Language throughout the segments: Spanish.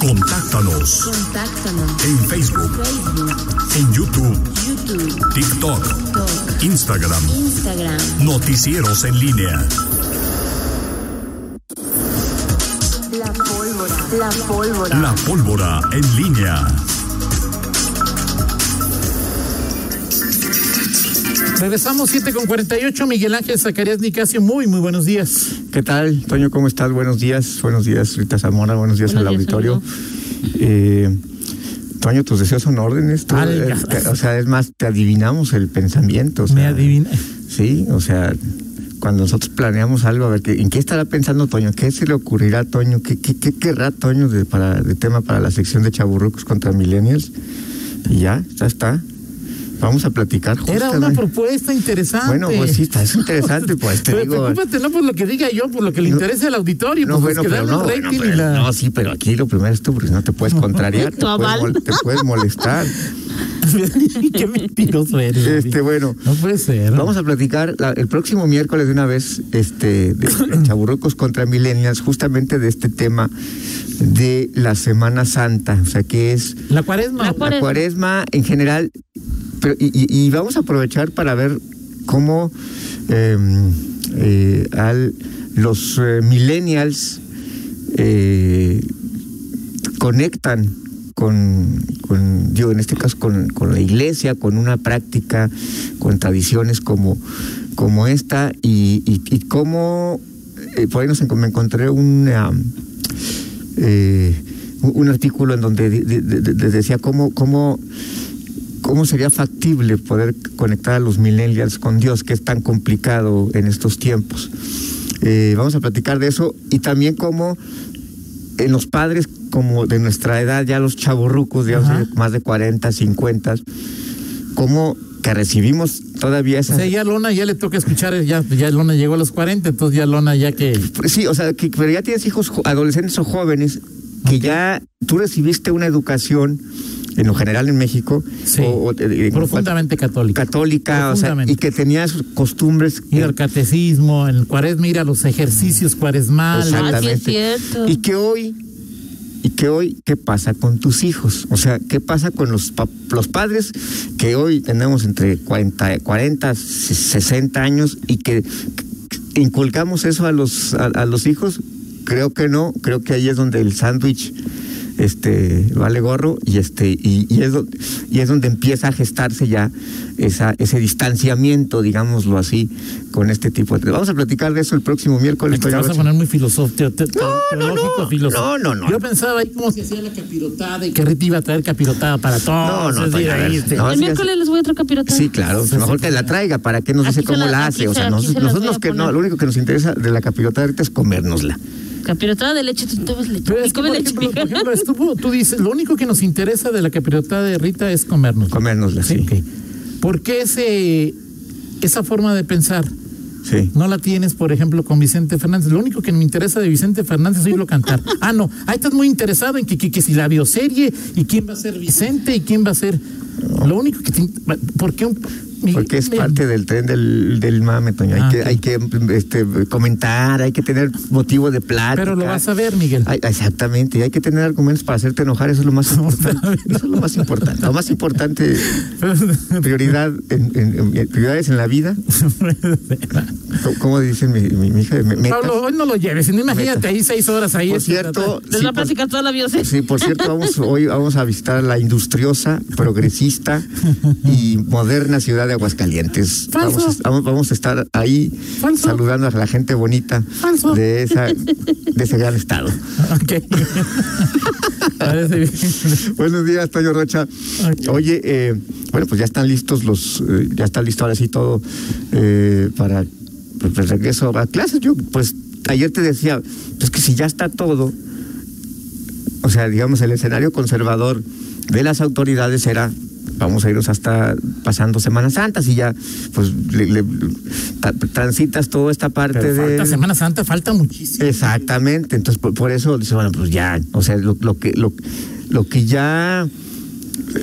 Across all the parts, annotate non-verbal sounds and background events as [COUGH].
Contáctanos Contáctanos. en Facebook, Facebook, en YouTube, YouTube, TikTok, TikTok, Instagram. Instagram. Noticieros en línea. La pólvora. La pólvora. La pólvora en línea. Regresamos 7 con 48. Miguel Ángel Zacarías Nicasio, muy, muy buenos días. ¿Qué tal, Toño? ¿Cómo estás? Buenos días. Buenos días, Rita Zamora. Buenos días Buenos al días, auditorio. Eh, Toño, tus deseos son órdenes. Tú, Ay, eh, ya. te- o sea, es más, te adivinamos el pensamiento. o Me sea, adivina. Sí, o sea, cuando nosotros planeamos algo, a ver, ¿qué- ¿en qué estará pensando Toño? ¿Qué se le ocurrirá a Toño? ¿Qué, qué, qué querrá Toño de, para, de tema para la sección de Chaburrucos contra Millennials? Y ya, ya está. Vamos a platicar Era una justamente. propuesta interesante. Bueno, pues sí, está, es interesante, pues te Pero digo. preocúpate no por lo que diga yo, por lo que le No. interese al auditorio. No, pues bueno, que pero no, bueno, rating y pero- la- no, sí, pero aquí lo primero es tú, porque no te puedes [LAUGHS] contrariar, te puedes, te puedes molestar. [LAUGHS] Qué mentiroso eres. Este, bueno, No puede ser. vamos a platicar la- el próximo miércoles de una vez, este, de, [CLEARS THROAT] Chaburrucos contra Millennials, justamente de este tema de la Semana Santa, o sea, que es La cuaresma. La la Cuaresma. cuaresma en general, pero, y, vamos a aprovechar para ver cómo eh, eh, al, los eh, millennials eh, conectan con, con, en este caso con, con la iglesia, con una práctica, con tradiciones como, como esta, y, y, y cómo, por ahí nos me encontré un artículo en donde de- de- de- de- decía cómo, cómo, cómo sería factible poder conectar a los millennials con Dios, que es tan complicado en estos tiempos. Eh, vamos a platicar de eso y también cómo en los padres como de nuestra edad, ya los chavorrucos, digamos, Ajá. más de 40, 50, cómo que recibimos todavía O esas... sea, ya Lona ya le toca escuchar, ya, ya Lona llegó a los 40, entonces ya Lona ya que... Sí, o sea, que, pero ya tienes hijos jo- adolescentes o jóvenes que ya tú recibiste una educación, en lo general en México, Sí, o- o- eh, en profundamente católica. católica, o sea, Profundamente. y que tenías costumbres Ir eh, al catecismo, el cuaresma, ir a los ejercicios cuaresmales. Así es y que hoy y que hoy qué pasa con tus hijos, o sea, qué pasa con los pa- los padres que hoy tenemos entre 40, 40 60 años y que inculcamos eso a los a, a los hijos, creo que no, creo que ahí es donde el sándwich este vale gorro y este y, y es donde, y es donde empieza a gestarse ya esa ese distanciamiento digámoslo así con este tipo de vamos a platicar de eso el próximo miércoles Te vas a poner muy filosófico, te- te- no, filosófico. no, no, no. Yo pensaba ahí cómo se hacía la capirotada y que Rita iba a traer capirotada para todos. No, no, este, no, el miércoles les voy a traer capirotada. Sí, claro, mejor que la traiga, ¿para qué nos dice cómo la- hace? O se- sea, nosotros, que no, lo único que nos interesa de la capilota ahorita es comérnosla. Capirotada de leche, tú tomas leche. Pero es que, por leche. ejemplo, por ejemplo, estuvo- tú dices, lo único que nos interesa de la capirotada de Rita es comernos. Comérnosla, sí. ok. ¿Por qué ese, esa forma de pensar Sí. no la tienes, por ejemplo, con Vicente Fernández? Lo único que me interesa de Vicente Fernández es oírlo cantar. [LAUGHS] Ah, no, ahí estás muy interesado en que, que, que si la bioserie y quién va a ser Vicente y quién va a ser... Lo único que te... ¿Por qué un... Porque es parte del tren del, del mame, Toño. Hay Ah, que, hay que este, comentar, hay que tener motivo de plática. Pero lo vas a ver, Miguel. Ay, exactamente, y hay que tener argumentos para hacerte enojar, eso es lo más [LAUGHS] importante. Eso es lo más importante. Lo más importante, [LAUGHS] prioridad en, en- en- prioridades en la vida. [LAUGHS] ¿Cómo, cómo dicen mi, mi, mi hija? Metas. Pablo, hoy no lo lleves. Imagínate ahí seis horas ahí. Por este, cierto, Les sí, va a platicar toda la bioserie. Sí, por cierto, vamos, hoy vamos a visitar la industriosa, progresista y moderna ciudad de Aguascalientes. Vamos, a- vamos, vamos a estar ahí saludando a la gente bonita de esa de ese gran estado. [LAUGHS] Buenos días, Toño Rocha. Oye, eh, bueno, pues ya están listos los, eh, ya está listo ahora sí todo eh, para pues, el regreso a clases. Yo, pues, ayer te decía, pues que si ya está todo, o sea, digamos, el escenario conservador de las autoridades era vamos a irnos hasta pasando Semana Santa, si ya pues le- le- ta- transitas toda esta parte Pero de falta Semana Santa, falta muchísimo. Exactamente, entonces por, por eso dice, bueno, pues ya, o sea, lo, lo que lo, lo que ya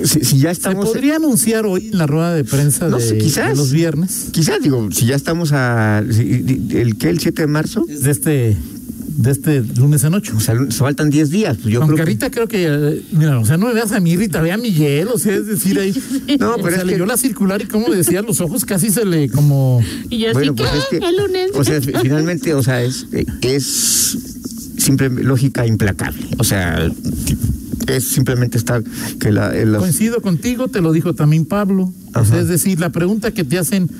si, si ya Se estamos podría anunciar hoy en la rueda de prensa No de, quizás. de los viernes. quizás digo, si ya estamos a si- el que el 7 de marzo, De este de este lunes en ocho. O sea, faltan 10 días. Pues yo Aunque creo que- Rita creo que, mira, o sea, no me veas a mí, Rita, ve a Miguel, o sea, es decir, ahí. [LAUGHS] No, o pero sea, es leyó que- la circular y como decía, los ojos casi se le como. Y yo Bueno, pues que, es que, el lunes. o sea, fi- [LAUGHS] finalmente, o sea, es, es simple lógica implacable. O sea, es simplemente estar que la, eh, los- Coincido contigo, te lo dijo también Pablo. O sea, es decir, la pregunta que te hacen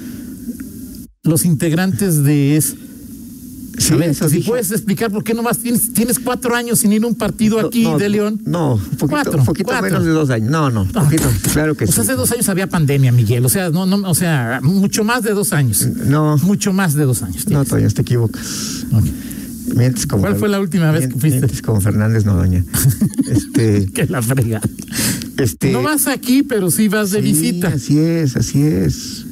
los integrantes de es. Sí, si puedes explicar por qué nomás tienes, tienes cuatro años sin ir a un partido aquí No, de León. No, un poquito, Cuatro, poquito cuatro. menos de dos años. No, no, poquito, claro que O sea, sí. hace dos años había pandemia, Miguel. O sea, no, no, o sea, mucho más de dos años. No, Mucho más de dos años. no. Toño, te equivocas. Mientes como ¿Cuál fue la última vez que fuiste? Mientes como Fernández Noroña. [LAUGHS] Este, Que la frega. este. No vas aquí, pero sí vas de sí, visita. Así es, así es.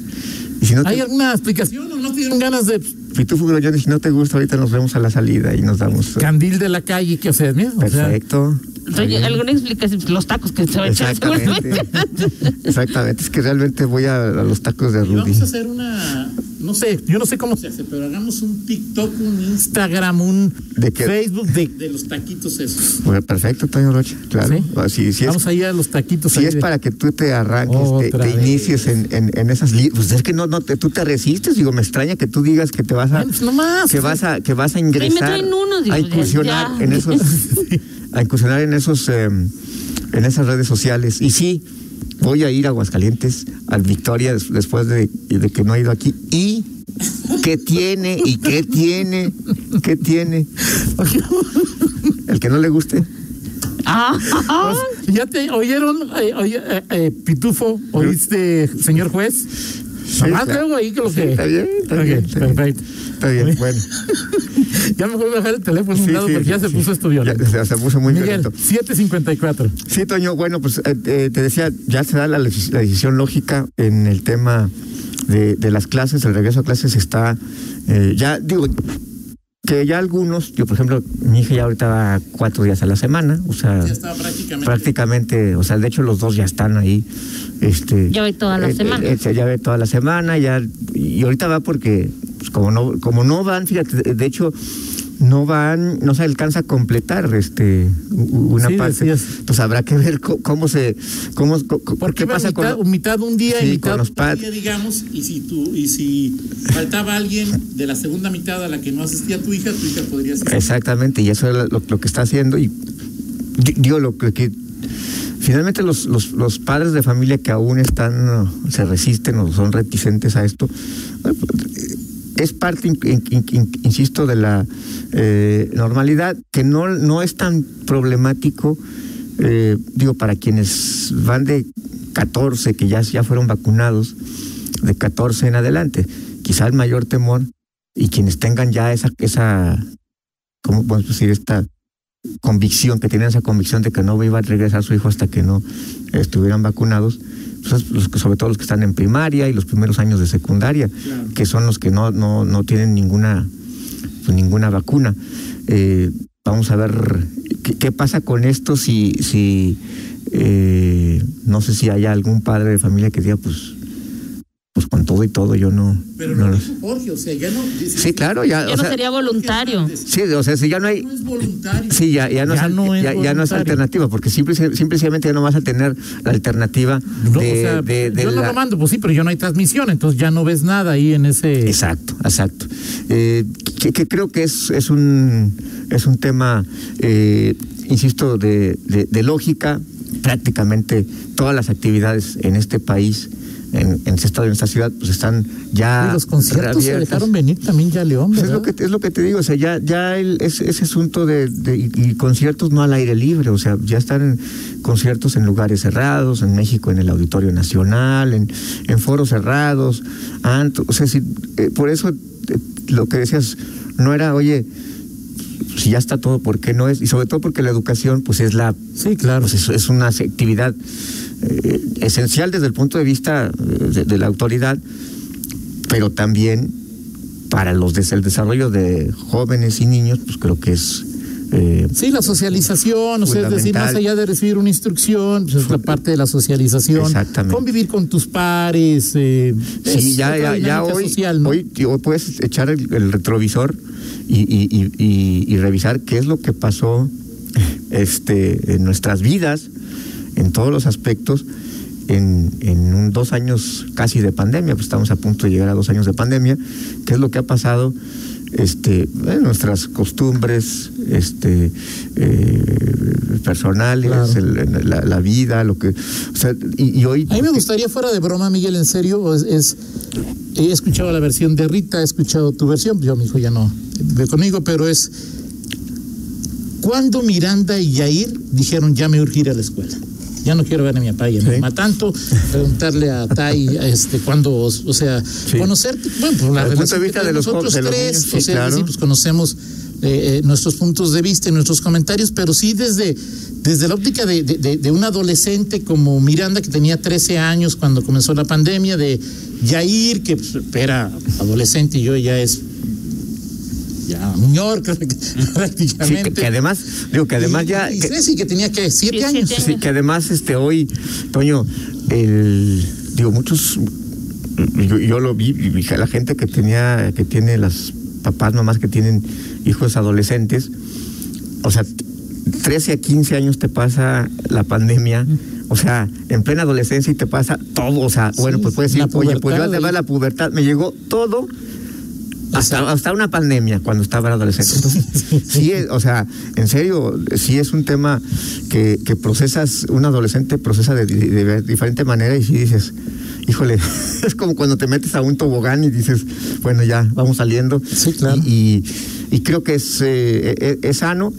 Y si no ¿Hay te, alguna explicación o no tienen ganas de Pitufo y si no te gusta, ahorita nos vemos a la salida y nos damos. candil de la calle? Que, o sea, mira, o sea, Perfecto. Oye, ¿Alguna explicación? Los tacos que se va a echar Exactamente. [LAUGHS] Exactamente. Es que realmente voy a, a los tacos de Y Rudy. vamos a hacer una, no sé, yo no sé cómo se hace, pero hagamos un TikTok, un Instagram, un ¿De? Facebook de, de los taquitos esos. Bueno, perfecto, Toño Rocha. Claro. ¿Sí? Ah, Si, si es, Vamos allá a los taquitos. si ahí es de- para que tú te arranques, te, inicies en, en, en esas li- Pues es que no, no te- tú te resistes. Digo, me extraña que tú digas que te vas a. Bueno, pues nomás. que vas a que vas a ingresar traen unos, digo, a incursionar ya. en esos [LAUGHS] a incursionar en esos eh, en esas redes sociales y sí voy a ir a Aguascalientes al Victoria des- después de, de que no he ido aquí y qué tiene y qué tiene qué tiene [LAUGHS] el que no le guste Ah, ah, Pues, ¿Ya te oyeron, eh, oye, eh, eh, Pitufo? ¿Oíste, señor juez? Nomás claro. luego ahí que lo Sí, que... está bien, está bien, está bien. perfecto. está bien bueno [LAUGHS] Ya me voy a dejar el teléfono a un Sí, lado sí, porque ya se sí. puso esto Ya, se, puso muy Miguel, violento 754. Sí, Toño, bueno, pues eh, eh, te decía, ya se da la, decisión lógica en el tema de, de las clases, el regreso a clases está, eh, ya digo, que ya algunos, yo por ejemplo, mi hija ya ahorita va cuatro días a la semana, o sea, Ya está prácticamente... prácticamente, o sea, de hecho los dos ya están ahí. Este, Ya ve toda la semana. eh, ya ve toda la semana, ya, y ahorita va porque, pues, como no, como no van, fíjate, de hecho, no van, no se alcanza a completar este una Sí, parte. Pues habrá que ver cómo, se, cómo, co- Porque qué pasa mitad, con mitad un día Sí, y mitad los pad- día, digamos, y si tú, y si faltaba alguien de la segunda mitad a la que no asistía tu hija, tu hija podría asistir. Exactamente, y eso es lo, lo que está haciendo. Y di- digo, lo que, que finalmente los, los, los padres de familia que aún están, se resisten o son reticentes a esto, es parte, in- in- in- insisto, de la eh, normalidad, que no, no es tan problemático, eh, digo, para quienes van de 14, que ya, ya fueron vacunados, de 14 en adelante. Quizá el mayor temor y quienes tengan ya esa, esa ¿cómo podemos decir? Esta convicción, que tienen esa convicción de que no iba a regresar su hijo hasta que no estuvieran vacunados, sobre todo los que están en primaria y los primeros años de secundaria, que son los que no, no, no tienen ninguna, pues, ninguna vacuna. Eh, vamos a ver qué, qué pasa con esto si, si eh, no sé si hay algún padre de familia que diga, pues, pues con todo y todo yo no. Pero no no Jorge, o sea, ya no. Sí, claro, ya. ya o no sea, sería voluntario. Sí, o sea, si ya no hay. No es voluntario. Sí, ya, ya, no, Ya es, no es ya, ya no es alternativa, porque simple, simplemente ya no vas a tener la alternativa No, de, o sea, de- de yo no lo mando, pues sí, pero yo no hay transmisión, entonces ya no ves nada ahí en ese. Exacto, exacto. Eh, que, que creo que es, es un es un tema, eh, insisto, de, de- de lógica. Prácticamente todas las actividades en este país, en, en este estado, en esta ciudad, pues están ya Y los conciertos se dejaron venir también ya a León, Pues es lo que es lo que te digo, o sea, ya ya el, ese, ese asunto de, de- y, y conciertos no al aire libre, o sea, ya están conciertos en lugares cerrados, en México en el Auditorio Nacional, en, en foros cerrados, antro, o sea, si, eh, por eso eh, lo que decías no era, oye, si ya está todo, ¿por qué no es? Y sobre todo porque la educación, pues es la Sí, claro. pues es, es una actividad eh, esencial desde el punto de vista eh, de, de la autoridad, pero también para los el desarrollo de jóvenes y niños, pues creo que es eh, Sí, la socialización, o sea, es decir, más allá de recibir una instrucción, pues es la parte de la socialización. Exactamente. Convivir con tus pares. Eh, sí, ya, ya, hoy, social, ¿no? hoy, hoy puedes echar el, el retrovisor y, y- revisar qué es lo que pasó [LAUGHS] este, en nuestras vidas, en todos los aspectos, en, en un dos años casi de pandemia, pues estamos a punto de llegar a dos años de pandemia, qué es lo que ha pasado este, nuestras costumbres este, eh, personales, Claro. el- en la, la vida, lo que... O sea, y, y hoy... A mí me gustaría, fuera de broma, Miguel, en serio, es, es- he escuchado la versión de Rita, he escuchado tu versión, yo, mi hijo ya no ve conmigo, pero es cuando Miranda y Yair dijeron ya me urgí ir a la escuela. Ya no quiero ver a mi papá y a mi Sí. mamá tanto, preguntarle a Tai, este, cuando, o sea, conocerte, bueno, por la Desde el punto relación de de los nosotros jóvenes, de los tres, niños, o sea, claro. pues conocemos eh, eh, nuestros puntos de vista y nuestros comentarios, pero sí desde, desde la óptica de, de- de- de un adolescente como Miranda, que tenía 13 años cuando comenzó la pandemia, de Yair, que pues, era adolescente y yo ya es ya señor [LAUGHS] Sí, prácticamente. que, que además, digo que además Y- ya... y que- Ceci, que tenía que siete Sí, años. Sí, que además este hoy, Toño, el digo, muchos yo, yo lo vi, la gente que tenía, que tiene las papás, mamás que tienen hijos adolescentes, o sea, 13 a 15 años te pasa la pandemia, o sea, en plena adolescencia y te pasa todo, o sea, bueno, pues puedes decir, oye, pues yo además ahí. la pubertad, me llegó todo hasta, hasta una pandemia cuando estaba adolescente. Entonces, [LAUGHS] sí, es, o sea, en serio, sí es un tema que, que procesas, un adolescente procesa de, de- de diferente manera y sí dices, híjole, [LAUGHS] es como cuando te metes a un tobogán y dices, bueno, ya, vamos saliendo. Sí, claro. Y, y- y creo que es, eh, es, es sano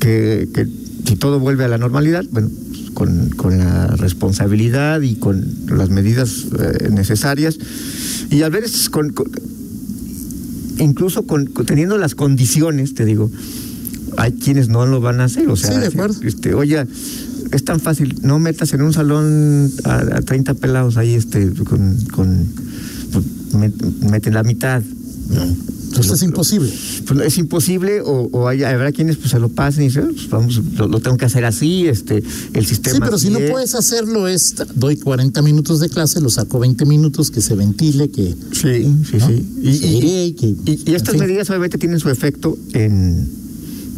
que, que si todo vuelve a la normalidad, bueno, con, con la responsabilidad y con las medidas eh, necesarias. Y a veces con, con- incluso con, teniendo las condiciones, te digo, hay quienes no lo van a hacer. O sea, Sí, de acuerdo. Este, oye, es tan fácil, no metas en un salón a, a 30 pelados ahí este con, con pues, met- meten la mitad. No. Entonces es imposible. Pues es imposible o, o hay, habrá quienes pues se lo pasen y dicen, "Ah, pues, vamos, lo, lo tengo que hacer así, este, el sistema. Sí, pero si no así es". puedes hacerlo, es doy 40 minutos de clase, lo saco 20 minutos, que se ventile, que. Sí, sí, ¿no? sí. Y, y- iré y que- y- y estas fin. medidas obviamente tienen su efecto en.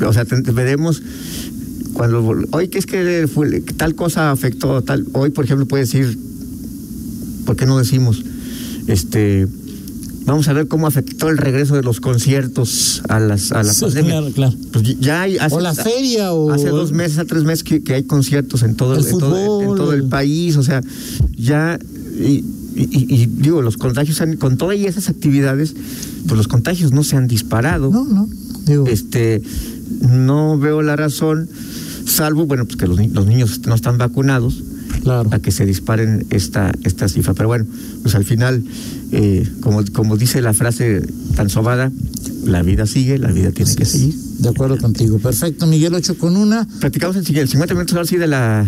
O sea, te- te veremos cuando. Hoy, que es que fue- que tal cosa afectó? tal Hoy, por ejemplo, puede decir. ¿Por qué no decimos? Este. Vamos a ver cómo afectó el regreso de los conciertos a las a la Sí, pandemia. claro, claro. Pues ya hay. hace- O la feria, o. Hace dos meses, a tres meses que, que hay conciertos en todo El en todo, en fútbol, todo el país, o sea, ya y, y- y- y digo, los contagios han- con todas esas actividades, pues los contagios no se han disparado. No, no. Digo, Este, no veo la razón, salvo, bueno, pues que los, los niños no están vacunados claro. a que se disparen esta, esta cifra. Pero bueno, pues al final, eh, como, como dice la frase tan sobada, la vida sigue, la vida tiene que seguir. De acuerdo contigo. Perfecto, Miguel, 8 con una. Platicamos en el 50 minutos ahora sí de la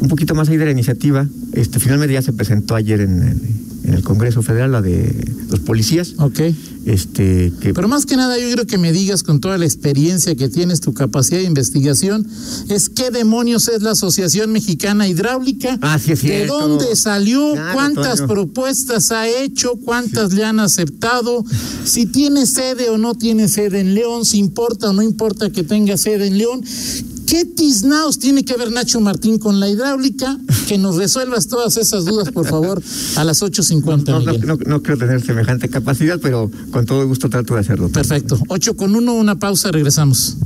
un poquito más ahí de la iniciativa. Este finalmente ya se presentó ayer en, el- en el Congreso Federal la de los policías. Ok. Este que Pero más que nada, yo quiero que me digas con toda la experiencia que tienes, tu capacidad de investigación, es qué demonios es la Asociación Mexicana Hidráulica, Ah, sí de dónde salió, Claro, cuántas propuestas ha hecho, cuántas le han aceptado, si tiene sede o no tiene sede en León, si importa o no importa que tenga sede en León. ¿Qué tiznaos tiene que ver Nacho Martín con la hidráulica? Que nos resuelvas todas esas dudas, por favor, a las 8.50, no, no, no- no creo tener semejante capacidad, pero con todo gusto trato de hacerlo. Perfecto. 8 con 1, una pausa, regresamos.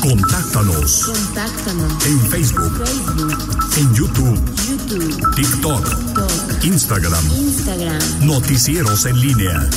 Contáctanos Contáctanos. en Facebook, Facebook, en YouTube, YouTube, TikTok, TikTok, Instagram. Instagram. Noticieros en línea.